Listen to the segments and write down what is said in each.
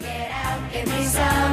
Get out, give me some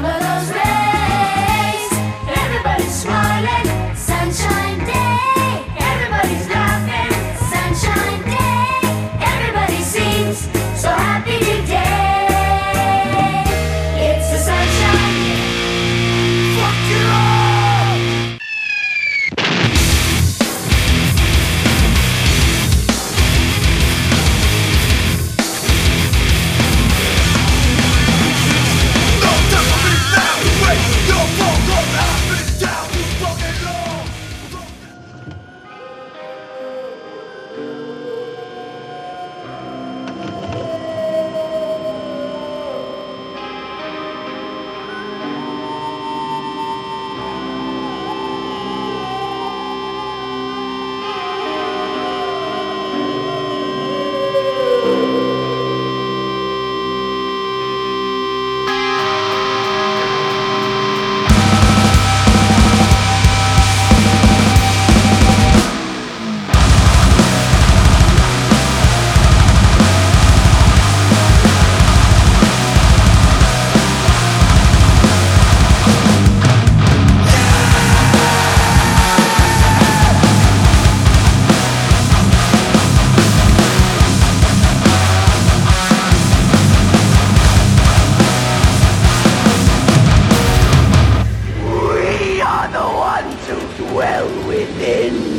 well within.